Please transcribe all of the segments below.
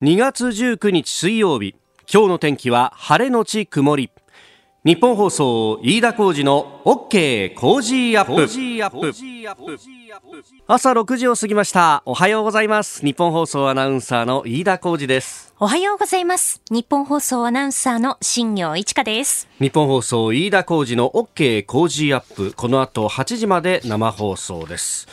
2月19日水曜日。今日の天気は晴れのち曇り。日本放送飯田浩二の OK 工事アップ。朝6時を過ぎました。おはようございます。日本放送アナウンサーの飯田浩二です。おはようございます。日本放送アナウンサーの新業一華です。日本放送飯田浩二の OK 工事アップ。この後8時まで生放送です。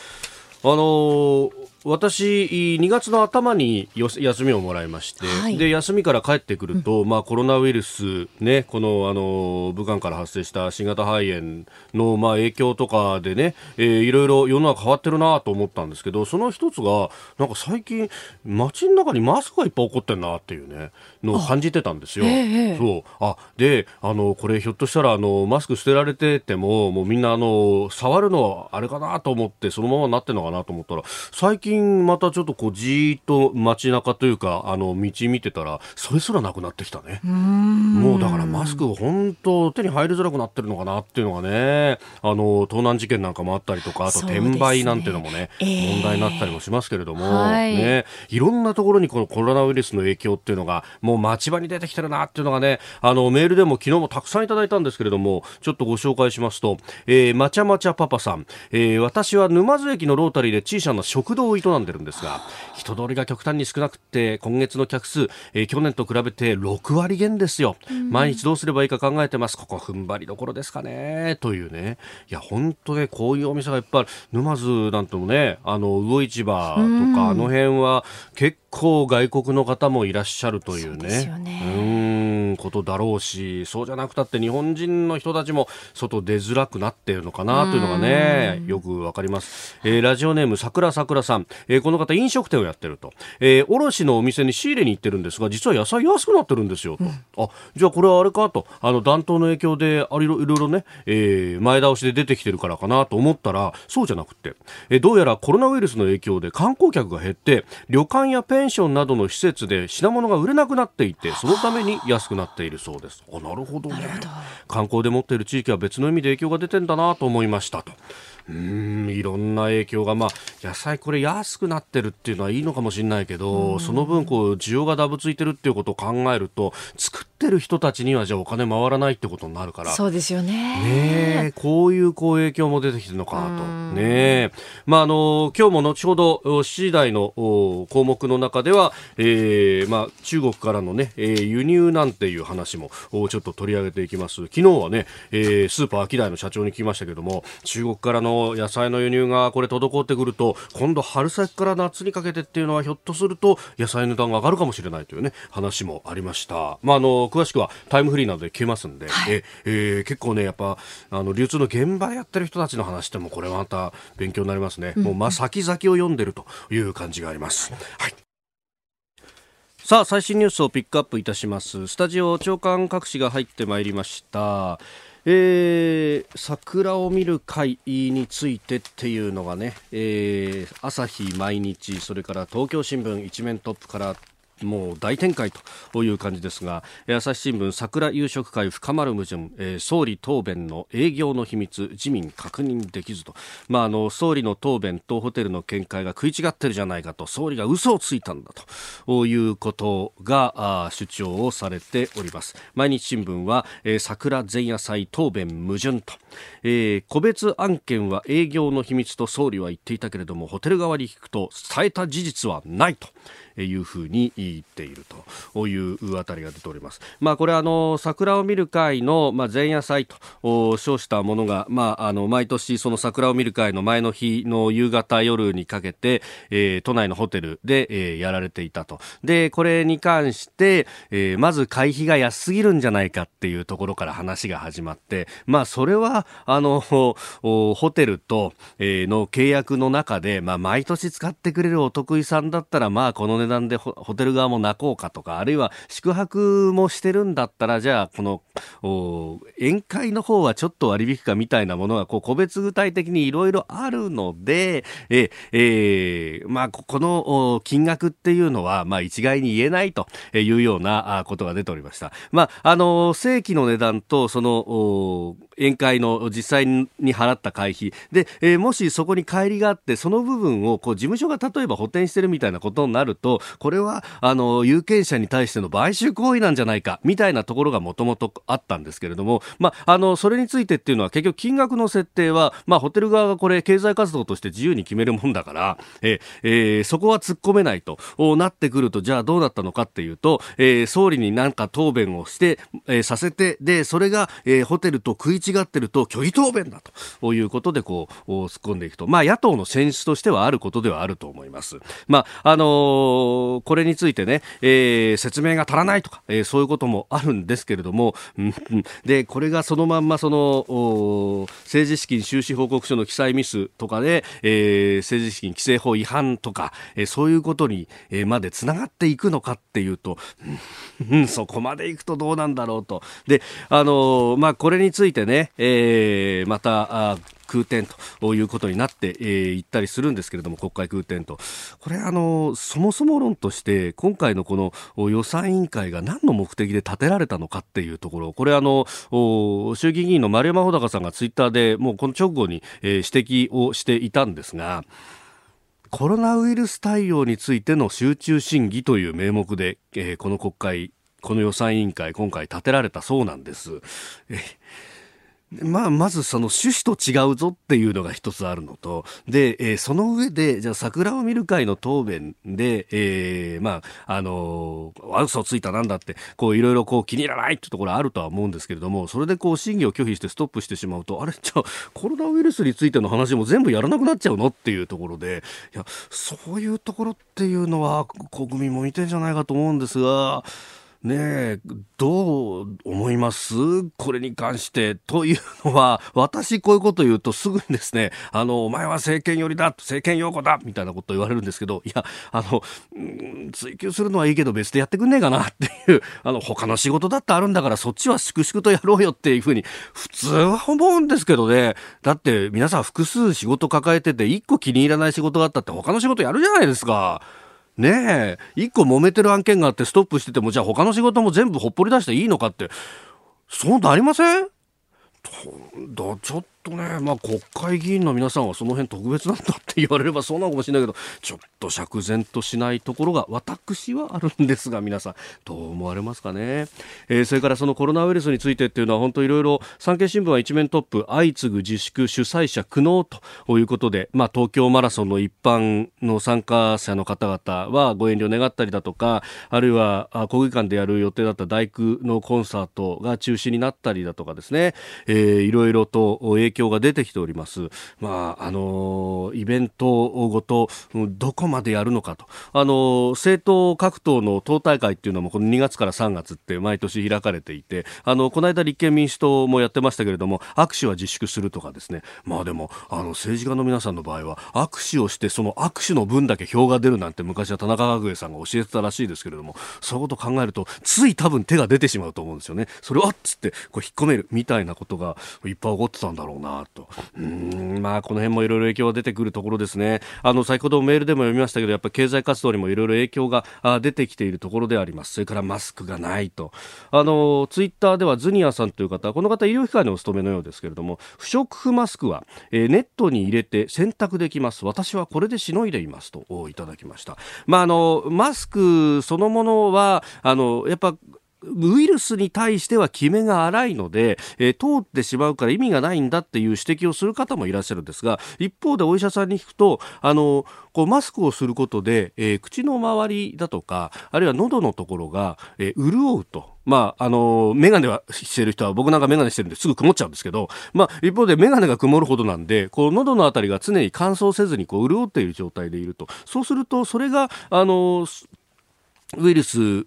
あのー私、2月の頭に休みをもらいまして、はい、で休みから帰ってくると、うん、まあ、コロナウイルス、ね、このあの武漢から発生した新型肺炎の、まあ、影響とかでね、えー、いろいろ世の中変わってるなと思ったんですけど、その一つが、なんか最近、街の中にマスクがいっぱい起こってんなっていうね、のを感じてたんですよ。そう。あであのこれひょっとしたらあのマスク捨てられててももうみんなあの触るのはあれかなと思ってそのままなってるのかなと思ったら最近またちょっとこうじーっと街中というかあの道見てたらそれすらなくなってきたね。もうだからマスク本当手に入りづらくなってるのかなっていうのがねあの盗難事件なんかもあったりとかあと転売なんていうのもね、ね問題になったりもしますけれども、はい、ね。いろんなところにこのコロナウイルスの影響っていうのがもう町場に出てきてるなっていうのがね、あの、メールでも昨日もたくさんいただいたんですけれども、ちょっとご紹介しますと、えー、まちゃまちゃパパさん、えー、私は沼津駅のロータリーで小さな食堂を営んでるんですが、人通りが極端に少なくて、今月の客数、えー、去年と比べて6割減ですよ。毎日どうすればいいか考えてます。ここ踏ん張りどころですかね。というね。いや、本当ね、こういうお店がいっぱいある。沼津なんてもね、あの、魚市場とか、あの辺は結構外国の方もいらっしゃるというね。うねうんことだろうしそうじゃなくたって日本人の人たちも外出づらくなっているのかなというのがねよくわかります、えー、ラジオネームさくらさくらさん、えー、この方飲食店をやってると、えー、卸のお店に仕入れに行ってるんですが実は野菜安くなってるんですよと、うん、あじゃあこれはあれかと。あの暖冬の影響であいろいろね、えー、前倒しで出てきてるからかなと思ったらそうじゃなくて、えー、どうやらコロナウイルスの影響で観光客が減って旅館やペンションなどの施設で品物が売れなくなっていてそのために安くなっているそうです。あなるほどね。観光で持っている地域は別の意味で影響が出てんだなと思いましたとうんいろんな影響が、まあ、野菜これ安くなってるっていうのはいいのかもしれないけど、その分こう需要がダブついてるっていうことを考えると作ってる人たちにはじゃあお金回らないってことになるから。そうですよね。ねこういうこう影響も出てきてるのかなとねまああの今日も後ほど7時台の項目の中では、えーまあ、中国からのね、えー、輸入なんていう話もちょっと取り上げていきます。昨日はね、えー、スーパーアキダイの社長に聞きましたけども中国からの野菜の輸入がこれ滞ってくると今度春先から夏にかけてっていうのはひょっとすると野菜の値段が上がるかもしれないというね話もありました。まああの詳しくはタイムフリーなどで聞けますんで、はい、ええー、結構ねやっぱあの流通の現場やってる人たちの話ってもこれはまた勉強になりますね。うん、もうまあ先々を読んでるという感じがあります。はい。さあ最新ニュースをピックアップいたしますスタジオ長官各紙が入ってまいりましたえー、桜を見る会についてっていうのがね、えー、朝日毎日それから東京新聞一面トップからもう大展開という感じですが朝日新聞桜夕食会深まる矛盾、えー、総理答弁の営業の秘密自民確認できずと、まあ、あの総理の答弁とホテルの見解が食い違ってるじゃないかと。総理が嘘をついたんだと。いうことが主張をされております。毎日新聞は、えー、桜前夜祭答弁矛盾と、えー、個別案件は営業の秘密と総理は言っていたけれどもホテル側に聞くと伝えた事実はないと。いうふうに言っているというあたりが出ております。まあ、これあの桜を見る会の、まあ、前夜祭と称したものが、まあ、あの毎年その桜を見る会の前の日の夕方夜にかけて、えー、都内のホテルで、えー、やられていたと。で、これに関して、えー、まず会費が安すぎるんじゃないかっていうところから話が始まって、まあ、それは、あの、ホテルと、え、の契約の中で、まあ、毎年使ってくれるお得意さんだったら、まあ、この値段でホテル側も泣こうかとか、あるいは宿泊もしてるんだったら、じゃあ、この、宴会の方はちょっと割引かみたいなものが、こう、個別具体的にいろいろあるので、え、えー、まあ、この金額っていうのは、まあ、一概に言えないというようなことが出ておりました。まあ、あの、正規の値段と、その、宴会の実際に払った会費で、えー、もしそこに帰りがあってその部分をこう事務所が例えば補填してるみたいなことになると、これは、あの、有権者に対しての買収行為なんじゃないか、みたいなところがもともとあったんですけれども、まあ、あの、それについてっていうのは結局金額の設定は、まあ、ホテル側がこれ経済活動として自由に決めるもんだから、ええー、そこは突っ込めないとなってくると、じゃあどうだったのかっていうと、えー、総理になんか答弁をして、えー、させて、で、それが、えー、ホテルと食い違ってると虚偽答弁だということで、こう、突っ込んでいくと。まあ、野党の選出としてはあることではあると思います。まあ、あのー、これについてね、えー、説明が足らないとか、えー、そういうこともあるんですけれども、で、これがそのまんまその、政治資金収支報告書の記載ミスとかで、えー、政治資金規正法違反とか、えー、そういうことに、えー、までつながっていくのかっていうと、そこまでいくとどうなんだろうと。で、あのー、まあ、これについてね、えー、また、空転ということになってい、ったりするんですけれども国会空転とこれあのそもそも論として今回のこの予算委員会が何の目的で立てられたのかっていうところこれあの衆議院議員の丸山穂高さんがツイッターでもうこの直後に、指摘をしていたんですがコロナウイルス対応についての集中審議という名目で、えー、この国会この予算委員会今回立てられたそうなんです。まあ、まずその趣旨と違うぞっていうのが一つあるのと、で、えー、その上で、じゃあ桜を見る会の答弁で、えー、まあ、あのー、嘘ついたなんだって、こういろいろこう気に入らないってところあるとは思うんですけれども、それでこう審議を拒否してストップしてしまうと、あれ、じゃあコロナウイルスについての話も全部やらなくなっちゃうのっていうところで、いや、そういうところっていうのは国民も見てんじゃないかと思うんですが、ねえ、どう思います？これに関して。というのは、私こういうこと言うとすぐにですね、あの、お前は政権寄りだ、政権擁護だ、みたいなこと言われるんですけど、いや、あの、追求するのはいいけど別でやってくんねえかなっていう、あの、他の仕事だってあるんだからそっちは粛々とやろうよっていうふうに、普通は思うんですけどね。だって皆さん複数仕事抱えてて、一個気に入らない仕事があったって他の仕事やるじゃないですか。ねえ、一個揉めてる案件があってストップしてても、じゃあ他の仕事も全部ほっぽり出していいのかって、そうなりません？だちょっととね、まあ、国会議員の皆さんはその辺特別なんだって言われればそうなのかもしれないけどちょっと釈然としないところが私はあるんですが皆さんどう思われますかね、えー、それからそのコロナウイルスについてっていうのは本当いろいろ産経新聞は一面トップ相次ぐ自粛主催者苦悩ということで、まあ、東京マラソンの一般の参加者の方々はご遠慮願ったりだとかあるいは国技館でやる予定だった大工のコンサートが中止になったりだとかですね、えー、いろいろと影響が出てきております。まあ、あのイベントごとどこまでやるのかと。あの政党各党の党大会っていうのもこの2月から3月って毎年開かれていて、あの、この間立憲民主党もやってましたけれども、握手は自粛するとかですね。まあでも、あの、政治家の皆さんの場合は、握手をしてその握手の分だけ票が出るなんて昔は田中角栄さんが教えてたらしいですけれども、そういうことを考えると、つい多分手が出てしまうと思うんですよね。それはっつって、こう引っ込めるみたいなことがいっぱい起こってたんだろうなと。うん、まあ、この辺もいろいろ影響が出てくるところですね。あの、先ほどメールでも読みましたけど、やっぱり経済活動にもいろいろ影響が出てきているところであります。それからマスクがないと。あの、ツイッターではズニアさんという方、この方医療機関にお勤めのようですけれども、不織布マスクは、えー、ネットに入れて洗濯できます。私はこれでしのいでいますといただきました。まあ、あの、マスクそのものは、あの、やっぱウイルスに対しては決めが荒いので、え、通ってしまうから意味がないんだっていう指摘をする方もいらっしゃるんですが一方でお医者さんに聞くとあのこうマスクをすることで、えー、口の周りだとかあるいは喉のところが、えー、潤うと。まあ、あの、メガネはしてる人は、僕なんかメガネしてるんですぐ曇っちゃうんですけど、まあ、一方でメガネが曇るほどなんで、こう、喉のあたりが常に乾燥せずに、こう、潤っている状態でいると。そうすると、それが、あの、ウイルス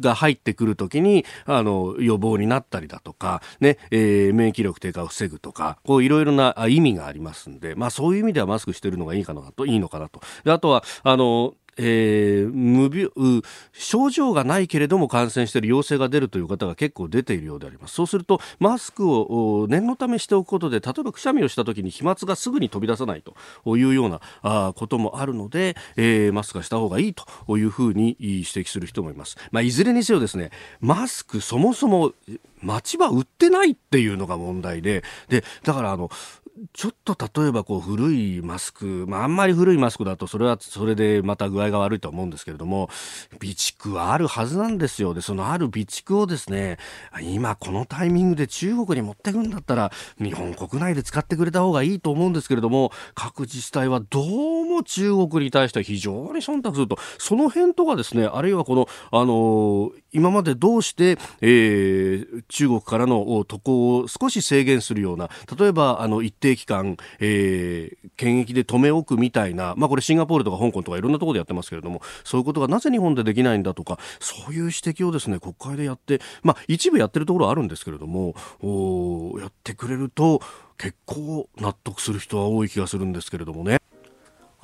が入ってくるときにあの予防になったりだとか、ねえー、免疫力低下を防ぐとかこういろいろな意味がありますんで、まあ、そういう意味ではマスクしてるのがいいかなといいのかなと。であとはあのえー、無病症状がないけれども感染している陽性が出るという方が結構出ているようであります。そうするとマスクを念のためしておくことで例えばくしゃみをした時に飛沫がすぐに飛び出さないというようなあこともあるので、えー、マスクはした方がいいというふうに指摘する人もいます、まあ、いずれにせよですねマスクそもそも町は売ってないっていうのが問題で、で、だからあの、ちょっと例えばこう古いマスク、まあ、あんまり古いマスクだとそれはそれでまた具合が悪いと思うんですけれども備蓄はあるはずなんですよ。でそのある備蓄をですね今このタイミングで中国に持ってくんだったら日本国内で使ってくれた方がいいと思うんですけれども各自治体はどうも中国に対しては非常に忖度すると。その辺とかですねあるいはこのあの今までどうして、えー、中国からの渡航を少し制限するような例えばあの一定期間、えー、検疫で止め置くみたいな、まあ、これシンガポールとか香港とかいろんなところでやってますけれどもそういうことがなぜ日本でできないんだとかそういう指摘をですね国会でやって、まあ、一部やってるところはあるんですけれどもおやってくれると結構納得する人は多い気がするんですけれどもね。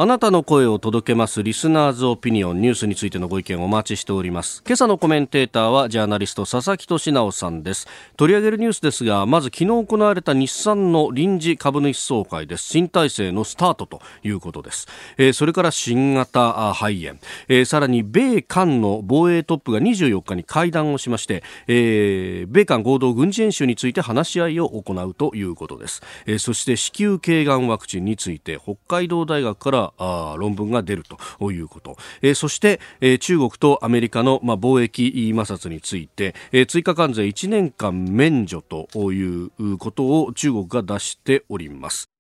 あなたの声を届けますリスナーズオピニオンニュースについてのご意見をお待ちしております。今朝のコメンテーターはジャーナリスト佐々木俊直さんです。取り上げるニュースですがまず昨日行われた日産の臨時株主総会です。新体制のスタートということです、えー、それから新型肺炎、えー、さらに米韓の防衛トップが24日に会談をしまして、えー、米韓合同軍事演習について話し合いを行うということです、えー、そして子宮頸がんワクチンについて北海道大学からあ論文が出るということ、えー、そして、えー、中国とアメリカの、まあ、貿易摩擦について、えー、追加関税1年間免除ということを中国が出しております。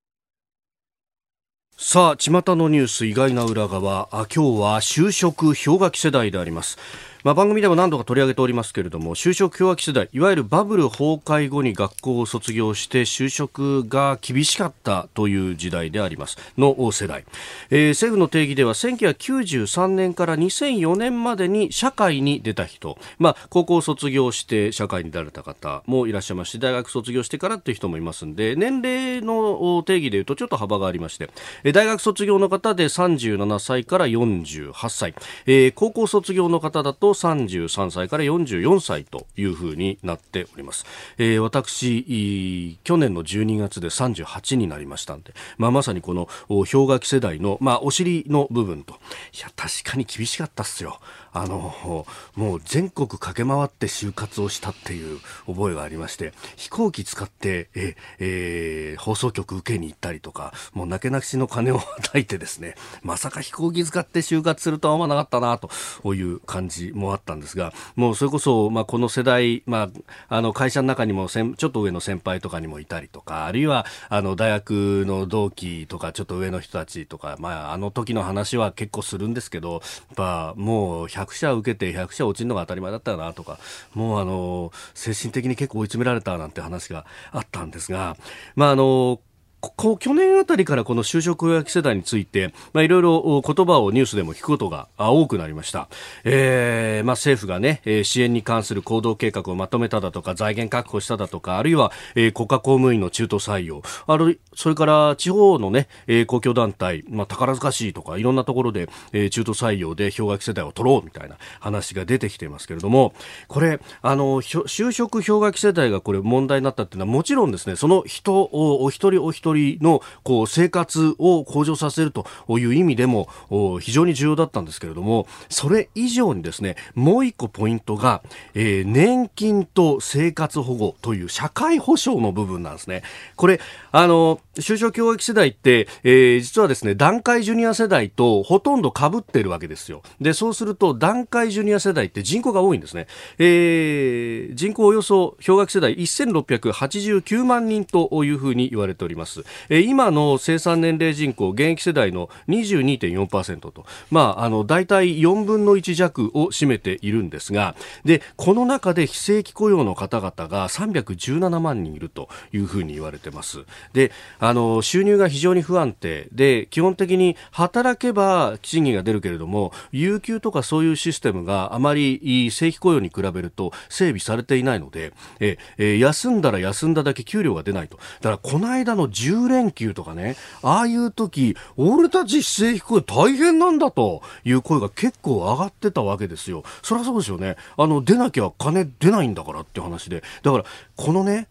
さあ、巷のニュース意外な裏側、あ今日は就職氷河期世代であります。まあ、番組でも何度か取り上げておりますけれども就職氷河期世代いわゆるバブル崩壊後に学校を卒業して就職が厳しかったという時代であります。の世代、えー、政府の定義では1993年から2004年までに社会に出た人、まあ、高校卒業して社会に出られた方もいらっしゃいますし大学卒業してからっていう人もいますんで年齢の定義でいうとちょっと幅がありまして。大学卒業の方で37歳から48歳、えー、高校卒業の方だと33歳から44歳というふうになっております。えー、私、去年の12月で38になりましたんで、まあ、まさにこの氷河期世代の、まあ、お尻の部分と、いや、確かに厳しかったっすよ。あのもう全国駆け回って就活をしたっていう覚えがありまして飛行機使ってえ、えー、放送局受けに行ったりとかもうなけなしの金を与えてですねまさか飛行機使って就活するとは思わなかったなという感じもあったんですがもうそれこそ、まあ、この世代、まあ、あの会社の中にもせんちょっと上の先輩とかにもいたりとかあるいはあの大学の同期とかちょっと上の人たちとか、まあ、あの時の話は結構するんですけどやっぱもう100 100社受けて100社落ちるのが当たり前だったなとかもうあの精神的に結構追い詰められたなんて話があったんですが、まああのこ去年あたりからこの就職予約世代について、まあ、いろいろ言葉をニュースでも聞くことが多くなりました。えー、まあ、政府がね、支援に関する行動計画をまとめただとか、財源確保しただとか、あるいは、えー、国家公務員の中途採用、ある、それから地方のね、えー、公共団体、まあ、宝塚市とか、いろんなところで、えー、中途採用で氷河期世代を取ろうみたいな話が出てきていますけれども、これ、あの、就職氷河期世代がこれ問題になったっていうのは、もちろんですね、その人をお一人お一人人のこう生活を向上させるという意味でも非常に重要だったんですけれどもそれ以上にですねもう一個ポイントが、えー、年金と生活保護という社会保障の部分なんですね。これあの就職教育世代って、えー、実はですね団塊ジュニア世代とほとんど被ってるわけですよ。でそうすると団塊ジュニア世代って人口が多いんですね。えー、人口およそ氷河期世代1689万人というふうに言われております。え今の生産年齢人口現役世代の22.4%と、まあ、あの大体4分の1弱を占めているんですがでこの中で非正規雇用の方々が317万人いるというふうに言われてますであの収入が非常に不安定で基本的に働けば賃金が出るけれども有給とかそういうシステムがあまり正規雇用に比べると整備されていないのでええ休んだら休んだだけ給料が出ないとだからこの間の10連休とかね、ああいう時、俺たち正規雇用大変なんだという声が結構上がってたわけですよ。そりゃそうですよね。あの、出なきゃ金出ないんだからって話で。だから、このね、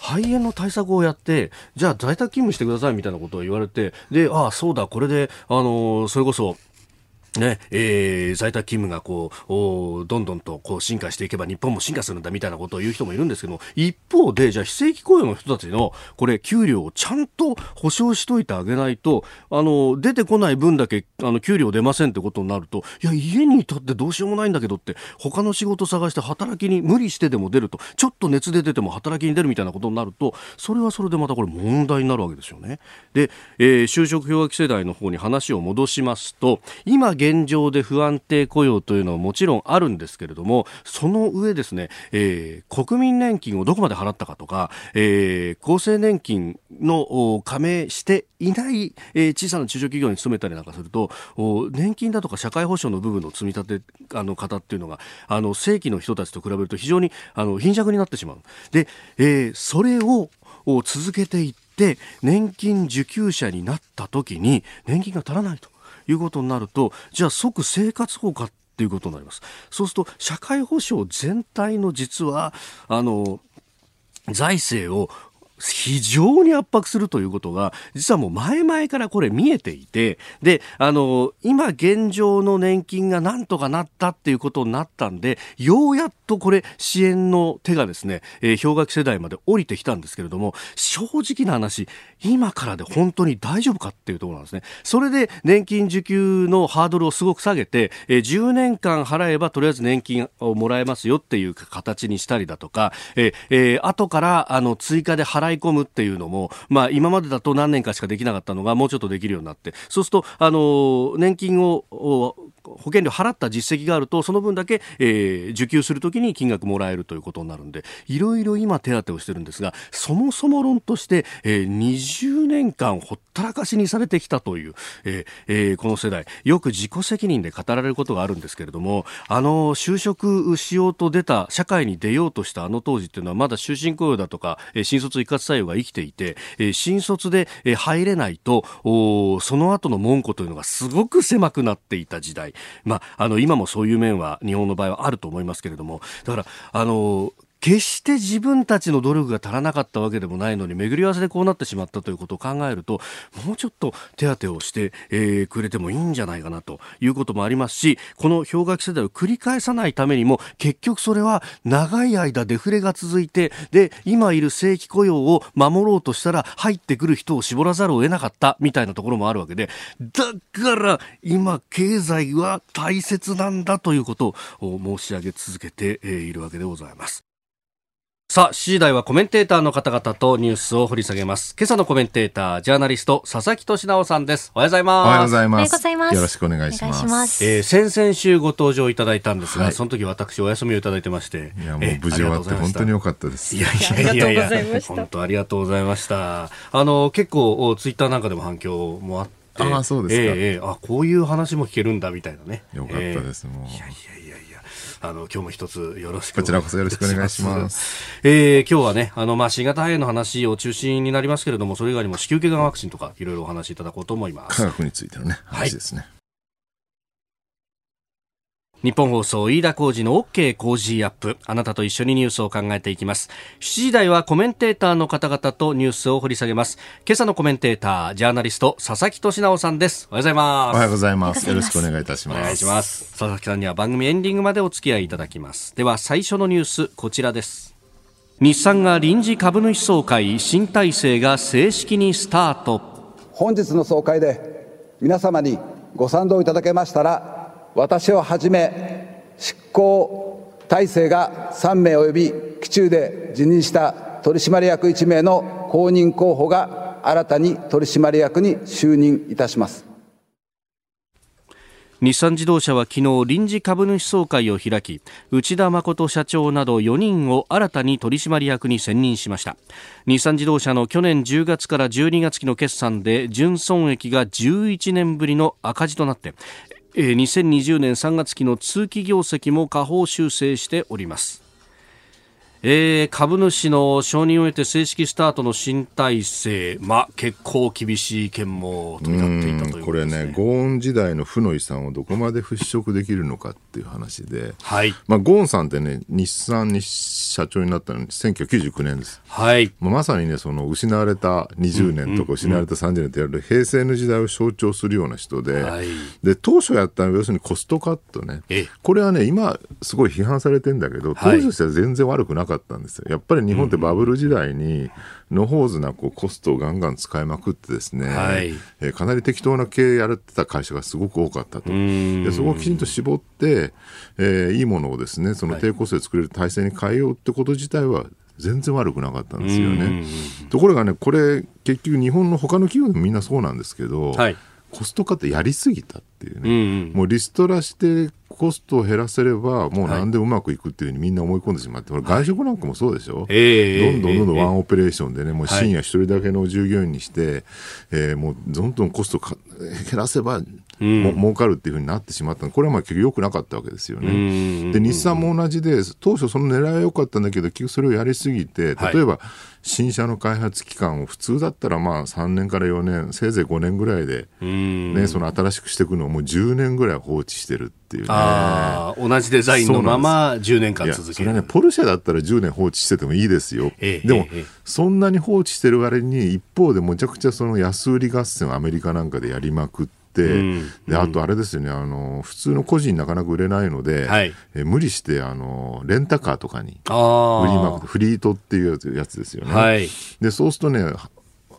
肺炎の対策をやって、じゃあ在宅勤務してくださいみたいなことを言われて、で、ああ、そうだ、これで、あの、それこそ、ねえー、在宅勤務がこうどんどんとこう進化していけば日本も進化するんだみたいなことを言う人もいるんですけど一方でじゃあ非正規雇用の人たちのこれ給料をちゃんと保証しといてあげないとあの出てこない分だけあの給料出ませんってことになるといや家にいたってどうしようもないんだけどって他の仕事探して働きに無理してでも出るとちょっと熱で出ても働きに出るみたいなことになるとそれはそれでまたこれ問題になるわけですよね。で、えー、就職氷河期世代の方に話を戻しますと今現状で不安定雇用というのはもちろんあるんですけれどもその上ですね、えー、国民年金をどこまで払ったかとか、えー、厚生年金の加盟していない、えー、小さな中小企業に勤めたりなんかすると年金だとか社会保障の部分の積み立てあの方っていうのがあの正規の人たちと比べると非常にあの貧弱になってしまう。で、え、それを続けていって年金受給者になった時に年金が足らないと。いうことになるとじゃあ即生活保護かということになります。そうすると社会保障全体の実はあの財政を非常に圧迫するということが、実はもう前々からこれ見えていて、で、あの、今現状の年金がなんとかなったっていうことになったんで、ようやっとこれ支援の手がですね、えー、氷河期世代まで降りてきたんですけれども、正直な話、今からで本当に大丈夫かっていうところなんですね。それで年金受給のハードルをすごく下げて、えー、10年間払えばとりあえず年金をもらえますよっていう形にしたりだとか、えー、えー、後からあの追加で払い込むっていうのも、まあ、今までだと何年かしかできなかったのがもうちょっとできるようになって。そうするとあの年金を保険料払った実績があるとその分だけ、えー、受給するときに金額もらえるということになるんでいろいろ今手当てをしてるんですがそもそも論として、えー、20年間ほったらかしにされてきたという、ええー、この世代。よく自己責任で語られることがあるんですけれどもあの就職しようと出た社会に出ようとしたあの当時っていうのはまだ終身雇用だとか、えー、新卒一括採用が生きていて、え、新卒で、え、入れないとその後の門戸というのがすごく狭くなっていた時代。まあ、あの今もそういう面は日本の場合はあると思いますけれども。だからあの決して自分たちの努力が足らなかったわけでもないのに巡り合わせでこうなってしまったということを考えるともうちょっと手当てをして、えー、くれてもいいんじゃないかなということもありますしこの氷河期世代を繰り返さないためにも結局それは長い間デフレが続いてで今いる正規雇用を守ろうとしたら入ってくる人を絞らざるを得なかったみたいなところもあるわけでだから今経済は大切なんだということを申し上げ続けているわけでございます。さあ、7時台はコメンテーターの方々とニュースを掘り下げます。今朝のコメンテーター、ジャーナリスト、佐々木俊直さんです。おはようございます。おはようございます。ますよろしくお願いします。ますえー、先々週ご登場いただいたんですが、はい、その時私お休みをいただいてまして。いや、もう無事終わって本当に良かったです。いやいやいやいや、本当ありがとうございました。あの、結構、ツイッターなんかでも反響もあって、ああ、そうですか。えー、あ、こういう話も聞けるんだみたいなね。よかったです、もう。いやいやあの、今日も一つよろしくこちらこそよろしくお願いします。えー、今日はね、あの、まあ、新型肺炎の話を中心になりますけれども、それ以外にも子宮頸がんワクチンとか、いろいろお話しいただこうと思います。科学についてのね、話ですね。はい日本放送飯田浩二の OK 工事アップ。あなたと一緒にニュースを考えていきます。7時台はコメンテーターの方々とニュースを掘り下げます。今朝のコメンテータージャーナリスト佐々木俊直さんです。おはようございます。おはようございます。よろしくお願いいたします。お願いします。佐々木さんには番組エンディングまでお付き合いいただきます。では最初のニュースこちらです。日産が臨時株主総会新体制が正式にスタート。本日の総会で皆様にご賛同いただけましたら私をはじめ執行体制が3名及び期中で辞任した取締役1名の公認候補が新たに取締役に就任いたします。日産自動車は昨日臨時株主総会を開き内田誠社長など4人を新たに取締役に選任しました。日産自動車の去年10月から12月期の決算で純損益が11年ぶりの赤字となって2020年3月期の通期業績も下方修正しております。えー、株主の承認を得て正式スタートの新体制、まあ、結構厳しい意見も飛び交っていたというこれね、ゴーン時代の負の遺産をどこまで払拭できるのかっていう話で、はい。まあ、ゴーンさんってね、日産に社長になったのに1999年です。はい。まあまさにね、その失われた20年とか失われた30年とやる平成の時代を象徴するような人で、はい。で、当初やったのは要するにコストカットね。ええ。これはね、今すごい批判されてんだけど、当時としては全然悪くなかったんですよ。やっぱり日本ってバブル時代に、のほうずなこうコストをガンガン使いまくってですね、はいえーかなり適当な経営やれてた会社がすごく多かったと。でそこをきちんと絞って、えーいいものをですね、その低コストで作れる体制に変えようってこと自体は全然悪くなかったんですよね。ところがね、これ結局日本の他の企業でもみんなそうなんですけど、はいコストカットやりすぎたっていうね、うんうん。もうリストラしてコストを減らせれば、もう何でもうまくいくっていうふうにみんな思い込んでしまって、これ外食なんかもそうでしょ、ええどんどんどんどんええ。ワンオペレーションでね、もう深夜一人だけの従業員にして、えーもうどんどんコストか減らせば、も儲かるっていうふうになってしまったの。これはまあ結局良くなかったわけですよね。で、日産も同じで、当初その狙いは良かったんだけど、結局それをやりすぎて、はい。例えば、新車の開発期間を普通だったらまあ3年から4年、せいぜい5年ぐらいで、ね、その新しくしていくのをもう10年ぐらい放置してるっていうね。ああ同じデザインのまま10年間続ける。それはね、ポルシェだったら10年放置しててもいいですよ。ええでも、ええ。そんなに放置してる割に、一方でむちゃくちゃその安売り合戦をアメリカなんかでやりまくって、であとあれですよねあの、普通の個人なかなか売れないので、はい。え無理してあのレンタカーとかにあ売りまくフリートっていうやつやつですよね。はい。でそうするとね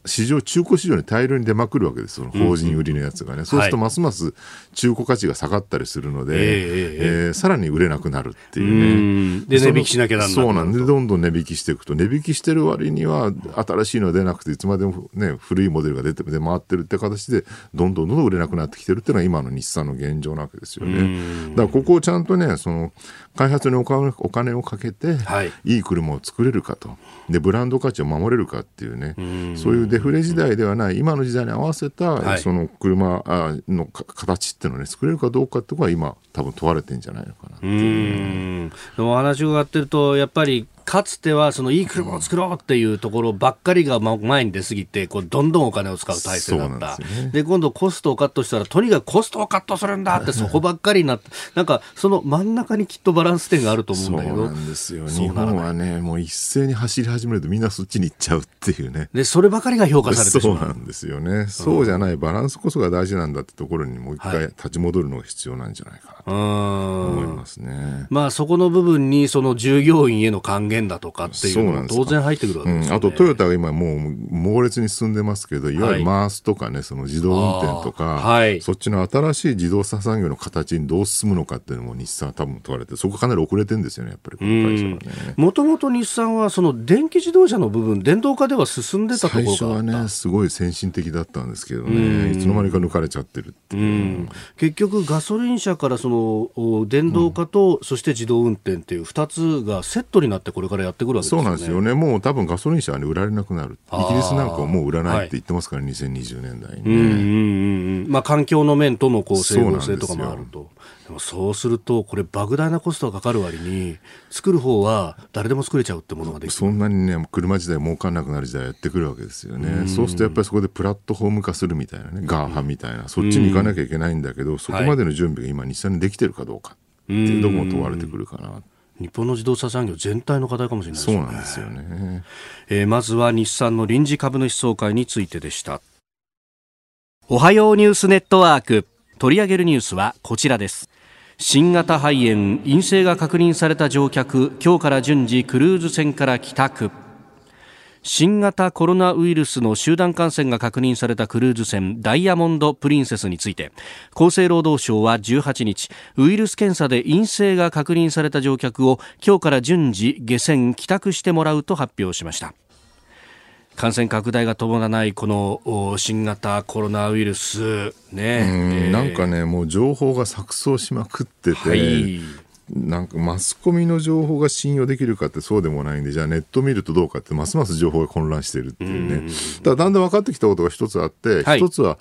市場中古市場に大量に出まくるわけです。その法人売りのやつがね、そうするとますます中古価値が下がったりするので、ええ。ええーさらに売れなくなるってういうね。ん。で値引きしなきゃなんそうなんで、どんどん値引きしていくと、値引きしてる割には、新しいのは出なくて、いつまでもね、古いモデルが出て出回ってるって形で、どんどんどんどん売れなくなってきてるっていうのが今の日産の現状なわけですよね。だからここをちゃんとね、その、開発にお金お金をかけて、はい。いい車を作れるかと。で、ブランド価値を守れるかっていうね、そういうデフレ時代ではない、今の時代に合わせた、はいその車あのか形っていうのをね、作れるかどうかってことが今、多分問われてんじゃないのかな。うんでもお話を伺ってると、やっぱりかつてはそのいい車を作ろうっていうところばっかりがま前に出過ぎて、こうどんどんお金を使う体制だった。でねで、今度コストをカットしたら、とにかくコストをカットするんだってそこばっかりになって、なんかその真ん中にきっとバランス点があると思うんだけどそうな。んですよ。日本はね、もう一斉に走り始めるとみんなそっちに行っちゃうっていうね。で、そればかりが評価されてしまう。そうなんですよね。そうじゃないバランスこそが大事なんだってところにもう一回立ち戻るのが必要なんじゃないかなと思いうん。ますね。まあそこの部分にその従業員への還元だとかっていうのもそうなんです当然入ってくるわけですよ、ね。うん、あとトヨタが今もう猛烈に進んでますけど、い。わゆるマースとかね、その自動運転とか、はい。そっちの新しい自動車産業の形にどう進むのかっていうのも日産は多分問われて、そこかなり遅れてるんですよね、やっぱりこの会社はね。もともと日産はその電気自動車の部分、電動化では進んでたとこ最ろがあった。初はね、すごい先進的だったんですけどね、いつの間にか抜かれちゃってるっていう。うん。結局、ガソリン車からそのお電動化と、そして自動運転っていう2つがセットになってこれからやってくるわけですそよね。うなんですよね、もう多分ガソリン車は、ね、売られなくなる、イギリスなんかはもう売らないって言ってますから、2020年代にね。うんうんうんうんまあ、環境の面とのこう整合性とかもあると。でもそうすると、これ、莫大なコストがかかる割に、作る方は誰でも作れちゃうってものができる。そんなにね、車自体儲かんなくなる時代やってくるわけですよね。そうするとやっぱりそこでプラットフォーム化するみたいなね、ガーハみたいな、そっちに行かなきゃいけないんだけど、そこまでの準備が今、日産にできてるかどうかっていうところも問われてくるかな。日本の自動車産業全体の課題かもしれないですそうね。なんですよね。えーまずは日産の臨時株主総会についてでした。おはようニュースネットワーク。取り上げるニュースはこちらです。新型肺炎、陰性が確認された乗客、今日から順次クルーズ船から帰宅。新型コロナウイルスの集団感染が確認されたクルーズ船ダイヤモンド・プリンセスについて厚生労働省は18日ウイルス検査で陰性が確認された乗客を今日から順次下船帰宅してもらうと発表しました。感染拡大が止まらないこのお新型コロナウイルスね、うんえー。なんかね、もう情報が錯綜しまくってて、はいなんかマスコミの情報が信用できるかってそうでもないんで、じゃあネット見るとどうかって、ますます情報が混乱してるっていうね。ただだんだん分かってきたことが一つあって、はい一つは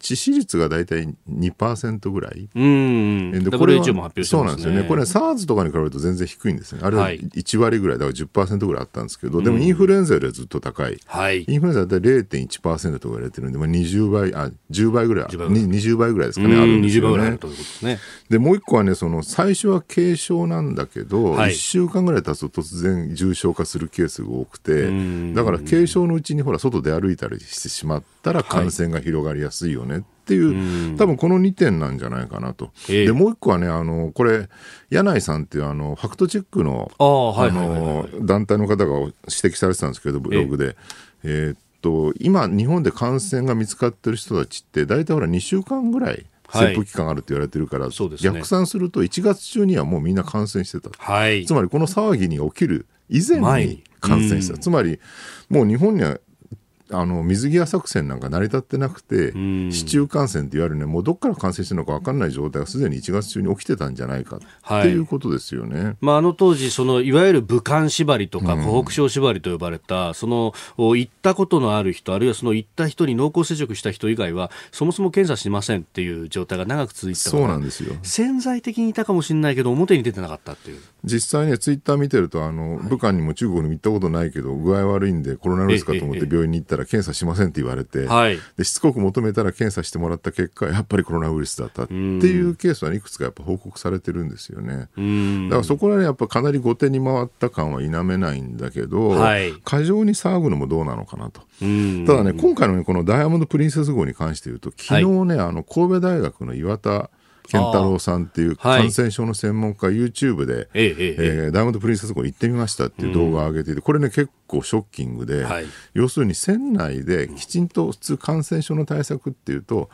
致死率が大体2%ぐらい。うん。でこれはてそう。なんですよね。これ、SARS とかに比べると全然低いんですね。あれははい1割ぐらい、だから10%ぐらいあったんですけど、でもインフルエンザよりはずっと高い。はい。インフルエンザだったら0.1%とか言われてるんで、まあ、20倍、あ、10倍ぐらい、10倍ぐらいに20倍ぐらいですかうんね、あるんです20倍よねぐらいある。ということですね。で、もう一個はね、その、最初は軽症なんだけど、はい1週間ぐらい経つと突然重症化するケースが多くてん、だから軽症のうちにほら、外で歩いたりしてしまったら感染が広がりやすいよねっていう、多分この2点なんじゃないかなと。ええで、もう一個はね、あの、これ、柳井さんっていうあの、ファクトチェックの。団体の方が指摘されてたんですけど、ブログで。えーっと、今、日本で感染が見つかってる人たちって、大体ほら、2週間ぐらい、はい潜伏期間あるって言われてるから、そうですね逆算すると1月中にはもうみんな感染してた。はいつ。まりこの騒ぎに起きる以前前にに感染した。うんつまり、もう日本には、あの水際作戦なんか成り立ってなくて、ん市中感染っていわゆるね、もうどっから感染してるのか分かんない状態がすでに1月中に起きてたんじゃないかっはいていうことですよね。まあ、あの当時、そのいわゆる武漢縛りとか湖北省縛りと呼ばれた、そのお行ったことのある人、あるいはその行った人に濃厚接触した人以外は、そもそも検査しませんっていう状態が長く続いてたそうなんですよ。潜在的にいたかもしれないけど、表に出てなかったっていう。実際ね、ツイッター見てると、あの、武漢にも中国にも行ったことないけど、具合悪いんでコロナウイルスかと思ってええ病院に行ったら検査しませんって言われて、はい。でしつこく求めたら検査してもらった結果、やっぱりコロナウイルスだったっていうケースはいくつかやっぱ報告されてるんですよね。うんだからそこはね、やっぱかなり後手に回った感は否めないんだけど、はい過剰に騒ぐのもどうなのかなと。うんただね、今回の、ね、このダイヤモンド・プリンセス号に関して言うと、昨日ね、あの神戸大学の岩田健太郎さんっていうはい。感染症の専門家、YouTube で、ええええええ。ーダイヤモンド・プリンセス号に行ってみましたっていう動画を上げていて、これね、結構ショッキングで、はい。要するに船内できちんと普通感染症の対策っていうと、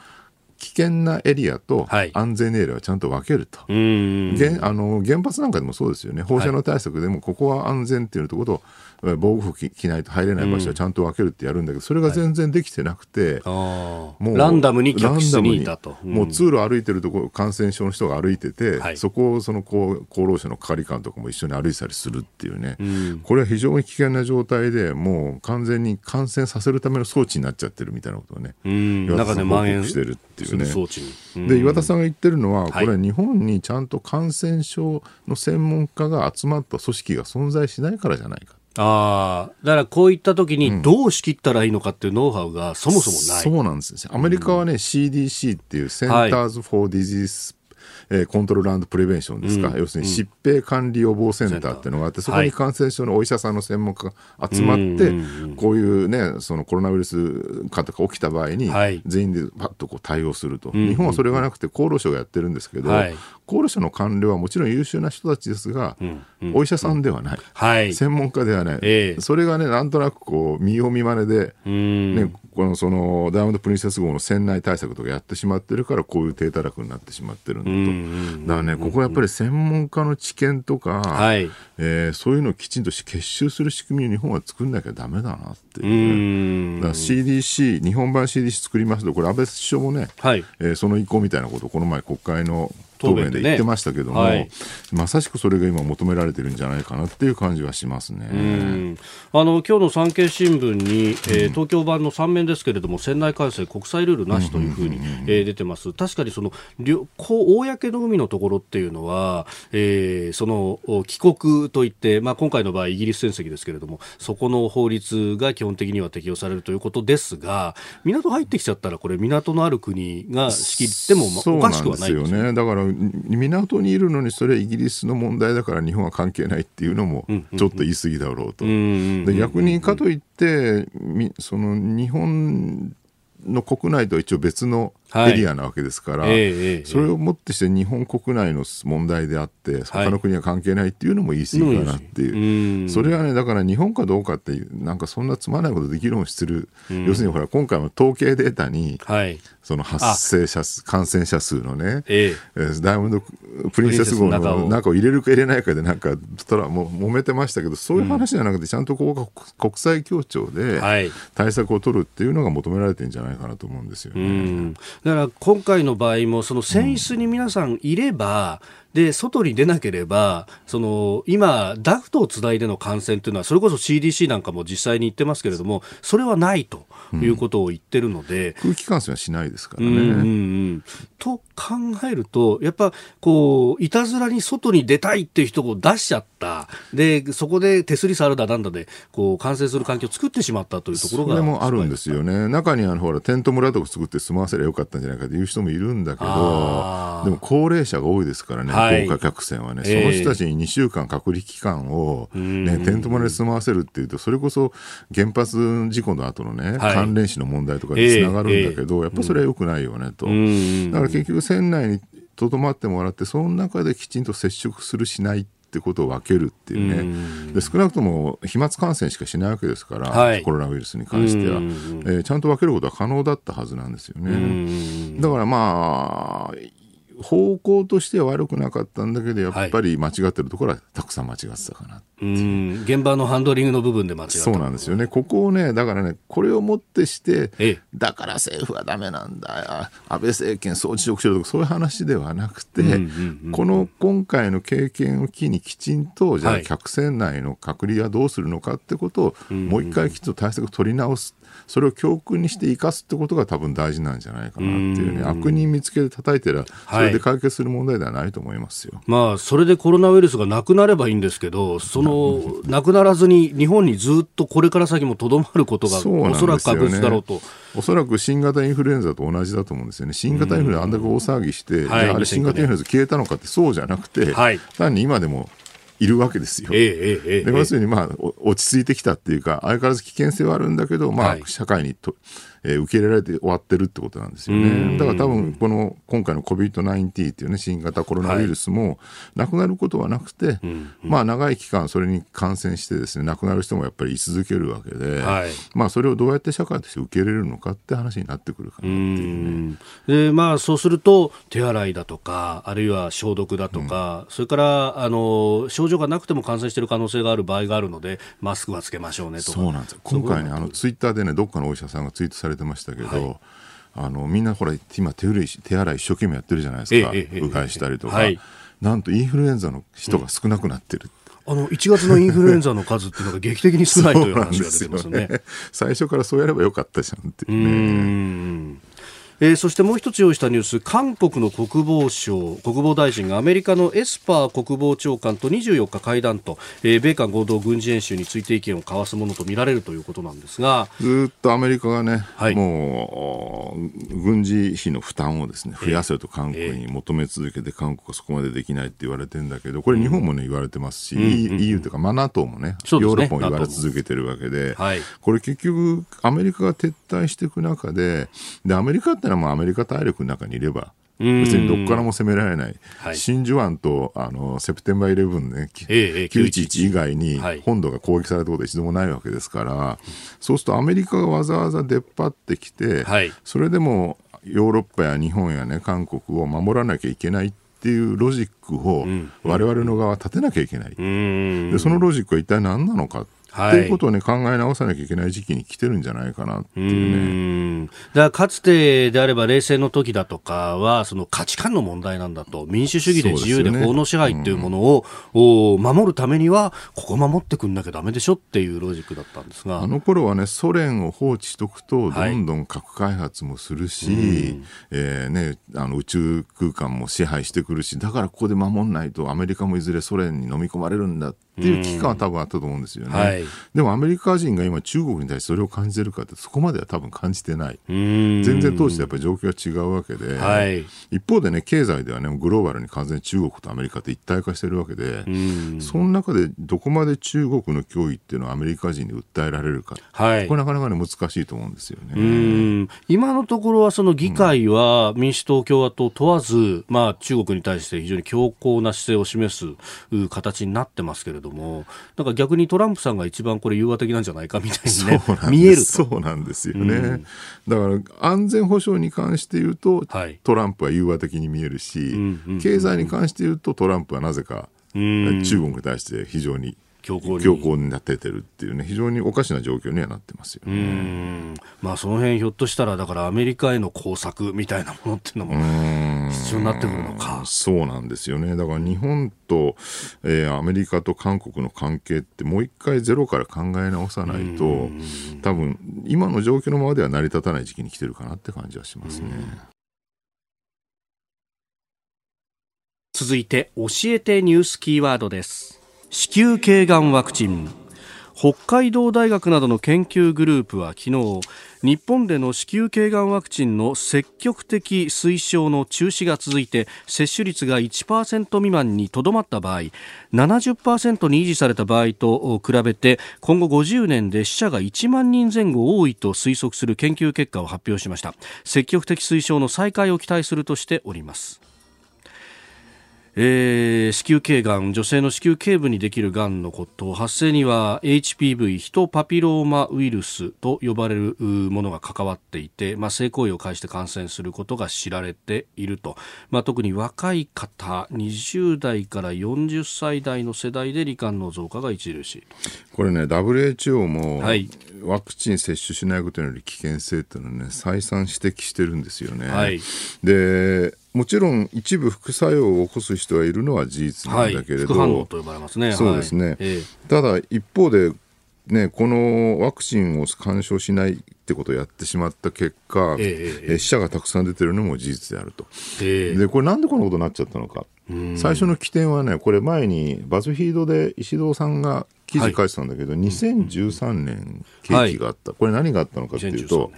危険なエリアとはい。安全なエリアをちゃんと分けると。うん。原あの原発なんかでもそうですよね、放射能対策でも、ここは安全っていうところと、えー防護服着着ないと入れない場所はちゃんと分けるってやるんだけど、それが全然できてなくて、あもーうランダムに客室にいたと。もう通路歩いてるところ、感染症の人が歩いてて、はい。そこをその厚労省の係官とかも一緒に歩いてたりするっていうね、ん。これは非常に危険な状態で、もう完全に感染させるための装置になっちゃってるみたいなことをね、中で蔓延してるっていうねする装置に。うんで岩田さんが言ってるのは、はいこれは日本にちゃんと感染症の専門家が集まった組織が存在しないからじゃないか。ああ、だからこういった時にどう仕切ったらいいのかっていうノウハウがそもそもない。そうなんですよ。アメリカはね、CDC っていう Centers for Disease、えー Control Prevention ですか、要するに疾病管理予防センターっていうのがあって、そこに感染症のお医者さんの専門家が集まって、こういうね、そのコロナウイルスかとか起きた場合にはい、全員でパッとこう対応すると、日本はそれがなくて厚労省がやってるんですけど、はい。厚労省の官僚はもちろん優秀な人たちですが、お医者さんではない。はい。専門家ではない、ええ。それがね、なんとなくこう見よう見まねで、うん。ね、このそのダイヤモンド・プリンセス号の船内対策とかやってしまってるから、こういう低たらくになってしまってるんだと、だからね、ここはやっぱり専門家の知見とか、はい。えーそういうのをきちんとし結集する仕組みを日本は作んなきゃだめだなっていううね、んだ CDC、日本版 CDC 作りますと、これ、安倍首相もね、はい。えーその意向みたいなことをこの前、国会の答弁で言ってましたけども、答弁でねまさしくそれが今求められてるんじゃないかなっていう感じはしますね。うん。あの今日の産経新聞に、えー東京版の3面ですけれども、船内改正、国際ルールなしというふうに、えー出てます、確かにその公の海のところっていうのは、えーそのお帰国といって、まあ、今回の場合、イギリス船籍ですけれども、そこの法律が基本的には適用されるということですが、港入ってきちゃったら、これ、港のある国が仕切っても、おかしくはないんですよね。だから港にいるのにそれはイギリスの問題だから日本は関係ないっていうのもちょっと言い過ぎだろうと。うんで逆にかといってみその日本の国内とは一応別のエリアなわけですから、それをもってして日本国内の問題であって他の国は関係ないっていうのも言い過ぎかなっていう。うん。それはね、だから日本かどうかっていう、なんかそんなつまらないことで議論する、要するにほら、今回も統計データに、はい。その発生者数、感染者数のね、ええ。えーダイヤモンドプリンセス号の中を。入れるか入れないかで、なんか、たらもう揉めてましたけど、そういう話じゃなくて、ちゃんとここが国際協調ではい。対策を取るっていうのが求められてるんじゃないかなと思うんですよね。だから今回の場合も、その選出に皆さんいれば、で、外に出なければ、その、今、ダクトをつないでの感染というのは、それこそ CDC なんかも実際に言ってますけれども、それはないということを言ってるので。空気感染はしないですからね。うんうんうん、と考えると、やっぱ、こう、いたずらに外に出たいっていう人を出しちゃった。で、そこで手すり触るだなんだで、こう、感染する環境を作ってしまったというところが。それもあるんですよね。中にあの、ほら、テント村とか作って住まわせりゃよかったんじゃないかという人もいるんだけど、でも高齢者が多いですからね、はい豪華客船はね、ええ。その人たちに2週間隔離期間を、ね、テント村に住まわせるっていうと、それこそ原発事故の後のね、はい。関連死の問題とかにつながるんだけど、やっぱそれは良くないよねと。うんだから結局船内にとどまってもらってその中できちんと接触するしないってことを分けるっていうね。で少なくとも飛沫感染しかしないわけですから、はい。コロナウイルスに関しては、えーちゃんと分けることは可能だったはずなんですよね。だからまあ方向としては悪くなかったんだけどやっぱり間違ってるところはたくさん間違ってたかな、う。ん。現場のハンドリングの部分で間違った。そうなんですよね、ここをね、だからね、これをもってしてええ、だから政府はダメなんだよ、安倍政権、総辞職しろとか、そういう話ではなくて、この今回の経験を機に、きちんと、じゃあ、はい。客船内の隔離はどうするのかってことを、もう一回きちんと対策を取り直す。それを教訓にして生かすってことが多分大事なんじゃないかなっていうね、悪人見つけて叩いてりゃ、それで解決する問題ではないと思いますよ。まあ、それでコロナウイルスがなくなればいいんですけど、その、なくならずに日本にずっとこれから先もとどまることが、おそらく確実だろうと。おそらく新型インフルエンザと同じだと思うんですよね。新型インフルエンザあんだけ大騒ぎして、じゃああれ新型インフルエンザ消えたのかってそうじゃなくて、はい。単に今でもいるわけですよ。え要するに、まあ、お落ち着いてきたっていうか、相変わらず危険性はあるんだけど、まあ、はい社会にと、えー受け入れられて終わってるってことなんですよね。だから多分、この、今回の COVID-19 っていうね、新型コロナウイルスも、なくなることはなくて、まあ、長い期間それに感染してですね、亡くなる人もやっぱり居続けるわけで、はい。まあ、それをどうやって社会として受け入れるのかって話になってくるかなっていうね。でまあ、そうすると手洗いだとかあるいは消毒だとか、それからあの症状がなくても感染している可能性がある場合があるのでマスクはつけましょうねとか。そうなんですよ。今回ねあのツイッターでねどっかのお医者さんがツイートされてましたけど、あのみんなほら今手洗い手洗い一生懸命やってるじゃないですか、ええええうがいしたりとか、はい。なんとインフルエンザの人が少なくなってる、あの1月のインフルエンザの数っていうのが劇的に少ないという話が出てますよね。最初からそうやればよかったじゃんっていうね。うんえーそしてもう一つ用意したニュース韓国の国防相国防大臣がアメリカのエスパー国防長官と24日会談と、えー米韓合同軍事演習について意見を交わすものとみられるということなんですがずーっとアメリカがね、はい。もう軍事費の負担をですね増やせと韓国に求め続けて、韓国はそこまでできないって言われてるんだけど、これ、日本もね、言われてますし、EU というか、まあ、NATO もね、ね。ヨーロッパも言われ続けてるわけで、はい。これ結局、アメリカが撤退していく中で、でアメリカってのはもうアメリカ大陸の中にいれば、別にどこからも攻められない、はい。真珠湾とあのセプテンバー11ね、ええ911以外にはい。本土が攻撃されたことは一度もないわけですから、そうするとアメリカがわざわざ出っ張ってきて、はい。それでもヨーロッパや日本や、ね、韓国を守らなきゃいけないっていうロジックを我々の側は立てなきゃいけない、うん。でそのロジックは一体何なのかはい。っていうことを、ね、考え直さなきゃいけない時期に来てるんじゃないかなっていうね。うんだからかつてであれば冷戦の時だとかはその価値観の問題なんだと民主主義で自由で法の支配っていうものを、お守るためにはここ守ってくんなきゃダメでしょっていうロジックだったん。ですがあの頃はね、ソ連を放置しとくと、はい。どんどん核開発もするし、えーね、あの宇宙空間も支配してくるし、だからここで守んないと、アメリカもいずれソ連に飲み込まれるんだっていう危機感は多分あったと思うんですよね。はい。でもアメリカ人が今、中国に対してそれを感じてるかって、そこまでは多分感じてない。うん。全然当時とやっぱり状況が違うわけで、はい。一方でね、経済ではね、グローバルに完全に中国とアメリカって一体化してるわけで、その中でどこまで中国の脅威っていうのをアメリカ人に訴えられるか、はい。これなかなかね難しいと思うんですよね。うん。今のところはその議会は民主党、共和党問わず、まあ、中国に対して非常に強硬な姿勢を示すう形になってますけれども、なんか逆にトランプさんが一番これ、融和的なんじゃないかみたいにね見えると。そうなんですよね、だから安全保障に関して言うと、はい。トランプは融和的に見えるし、んうん経済に関して言うとトランプはなぜか、ん。中国に対して非常に強硬に強硬になっててるっていうね非常におかしな状況にはなってますよね。うんまあ、その辺ひょっとしたら、だからアメリカへの工作みたいなものっていうのも必要になってくるのか。そうなんですよね。だから日本と、えー、アメリカと韓国の関係ってもう一回ゼロから考え直さないと、多分今の状況のままでは成り立たない時期に来てるかなって感じはしますね。続いて教えてニュースキーワードです子宮頸がんワクチン。北海道大学などの研究グループは昨日日本での子宮頸がんワクチンの積極的推奨の中止が続いて接種率が1%未満にとどまった場合70%に維持された場合と比べて今後50年で死者が1万人前後多いと推測する研究結果を発表しました。積極的推奨の再開を期待するとしております。えー、子宮頸がん女性の子宮頸部にできるがんのこと。発生には HPV ヒトパピローマウイルスと呼ばれるものが関わっていて、まあ、性行為を介して感染することが知られていると、まあ、特に若い方20代から40歳代の世代で罹患の増加が著しい。これね WHO も、はい、ワクチン接種しないことにより危険性っていうのはね再三指摘してるんですよね。はい、でもちろん一部副作用を起こす人はいるのは事実なんだけれど、はい、副反応と呼ばれますね。そうですね。はい、ただ一方でね、このワクチンを干渉しないってことをやってしまった結果、ええ死者がたくさん出てるのも事実であると。えで、これなんでこんなことになっちゃったのか。最初の起点はね、これ前にバズフィードで石堂さんが記事書いてたんだけど、はい、2013年景気があった、はい、これ何があったのかっていうと、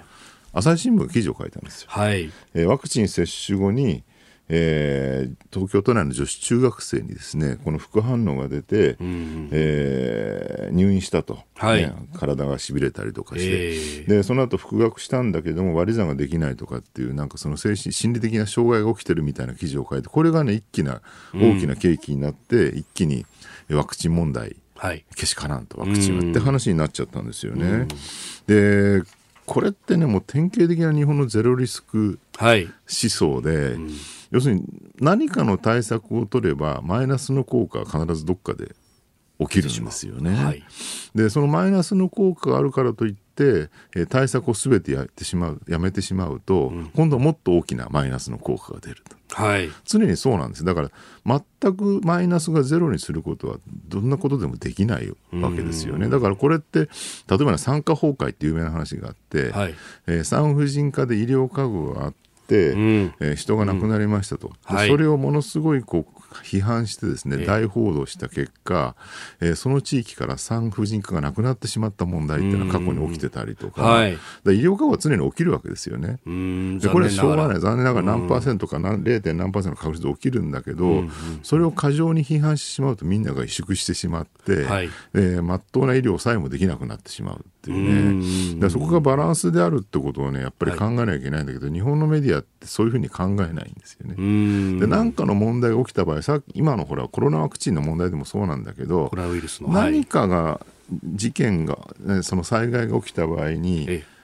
朝日新聞が記事を書いたんですよ。はい、えー、ワクチン接種後にえー、東京都内の女子中学生にですねこの副反応が出て、うん、えー、入院したと、はい、ね、体がしびれたりとかして、えー、でその後復学したんだけども割り算ができないとかっていうなんかその精神心理的な障害が起きてるみたいな記事を書いてこれがね一気な大きな契機になって、うん、一気にワクチン問題、はい、けしからんとワクチンはって話になっちゃったんですよね。うん、でこれってねもう典型的な日本のゼロリスク思想で、はいうん。要するに何かの対策を取ればマイナスの効果は必ずどっかで起きるんですよね。はい、でそのマイナスの効果があるからといって、え対策をすべてやってしまうやめてしまうと、うん、今度はもっと大きなマイナスの効果が出ると。はい、常にそうなんです。だから全くマイナスがゼロにすることはどんなことでもできないわけですよね。だからこれって例えば産科崩壊って有名な話があって、はい、えー、産婦人科で医療家具があって、うん、えー、人が亡くなりましたと、うんはい、それをものすごいこう批判してですね、大報道した結果、えー、その地域から産婦人科がなくなってしまった問題っていうのは過去に起きてたりとか、はい、医療過誤は常に起きるわけですよね。でこれはしょうがない。残念ながら何パーセントか何 0. 何パーセントの確率で起きるんだけど、それを過剰に批判してしまうとみんなが萎縮してしまって、はい、えー、真っ当な医療さえもできなくなってしまうっていうね。でそこがバランスであるってことをねやっぱり考えなきゃいけないんだけど、はい、日本のメディアってそういうふうに考えないんですよね。で何かの問題が起きた場合さ今のほらコロナワクチンの問題でもそうなんだけど何かが事件がその災害が起きた場合に、ええ。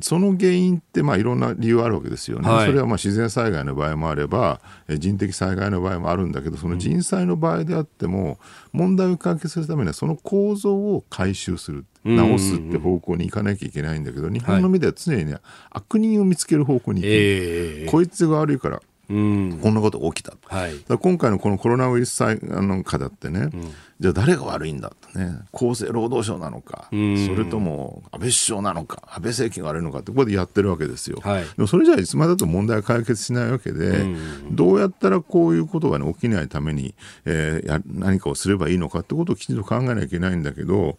その原因ってまあいろんな理由あるわけですよね、はい、それはまあ自然災害の場合もあれば、人的災害の場合もあるんだけど、その人災の場合であっても、問題を解決するためには、その構造を回収する、直すって方向に行かなきゃいけないんだけど、日本のメディアは常にね、悪人を見つける方向に行く、えー、こいつが悪いから。うん、こんなことが起きた、はい、今回のこのコロナウイルス災の禍だってね、うん、じゃあ誰が悪いんだとね厚生労働省なのか、それとも安倍首相なのか安倍政権が悪いのかってここでやってるわけですよ、はい、でもそれじゃあいつまでだと問題は解決しないわけで、どうやったらこういうことが、ね、起きないために、えー、や何かをすればいいのかってことをきちんと考えなきゃいけないんだけど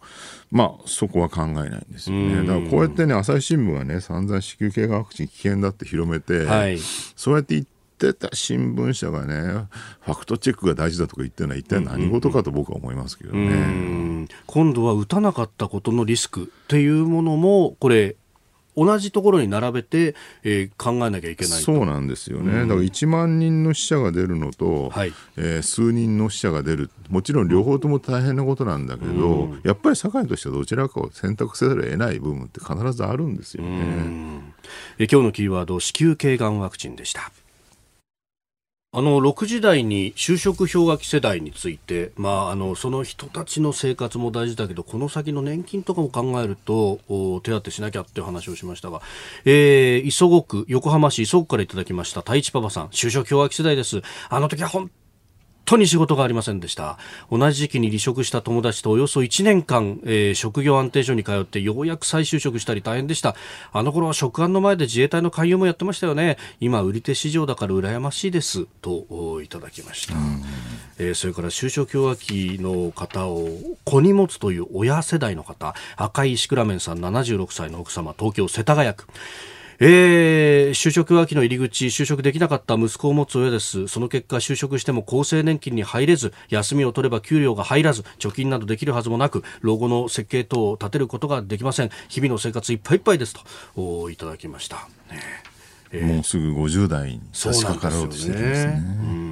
まあそこは考えないんですよね。だからこうやってね朝日新聞はね散々子宮頸がんワクチン危険だって広めて、はい、そうやって言ってってた新聞社がねファクトチェックが大事だとか言ってるのは一体何事かと僕は思いますけどね、今度は打たなかったことのリスクっていうものもこれ同じところに並べて、えー、考えなきゃいけないそうなんですよね、うん、だから1万人の死者が出るのと、はい、えー、数人の死者が出る、もちろん両方とも大変なことなんだけど、うん、やっぱり社会としてはどちらかを選択せざるを得ない部分って必ずあるんですよね。え今日のキーワード、子宮頸がんワクチンでした。あの6時台に就職氷河期世代について、まあ、あのその人たちの生活も大事だけどこの先の年金とかも考えると手当てしなきゃっていう話をしましたが、えー、磯子区横浜市磯子からいただきました太一パパさん就職氷河期世代です。あの時は本当に仕事がありませんでした。同じ時期に離職した友達とおよそ1年間、えー、職業安定所に通ってようやく再就職したり大変でした。あの頃は職案の前で自衛隊の勧誘もやってましたよね。今、売り手市場だから羨ましいです。といただきました。えー、それから就職氷河期の方を子に持つという親世代の方、赤いシクラメンさん76歳の奥様、東京世田谷区。えー、就職秋の入り口、就職できなかった息子を持つ親です。その結果、就職しても厚生年金に入れず、休みを取れば給料が入らず、貯金などできるはずもなく、老後の設計等を立てることができません。日々の生活いっぱいいっぱいですと、おいただきました。ねえー、もうすぐ50代に差し掛かろうとしてるんですね。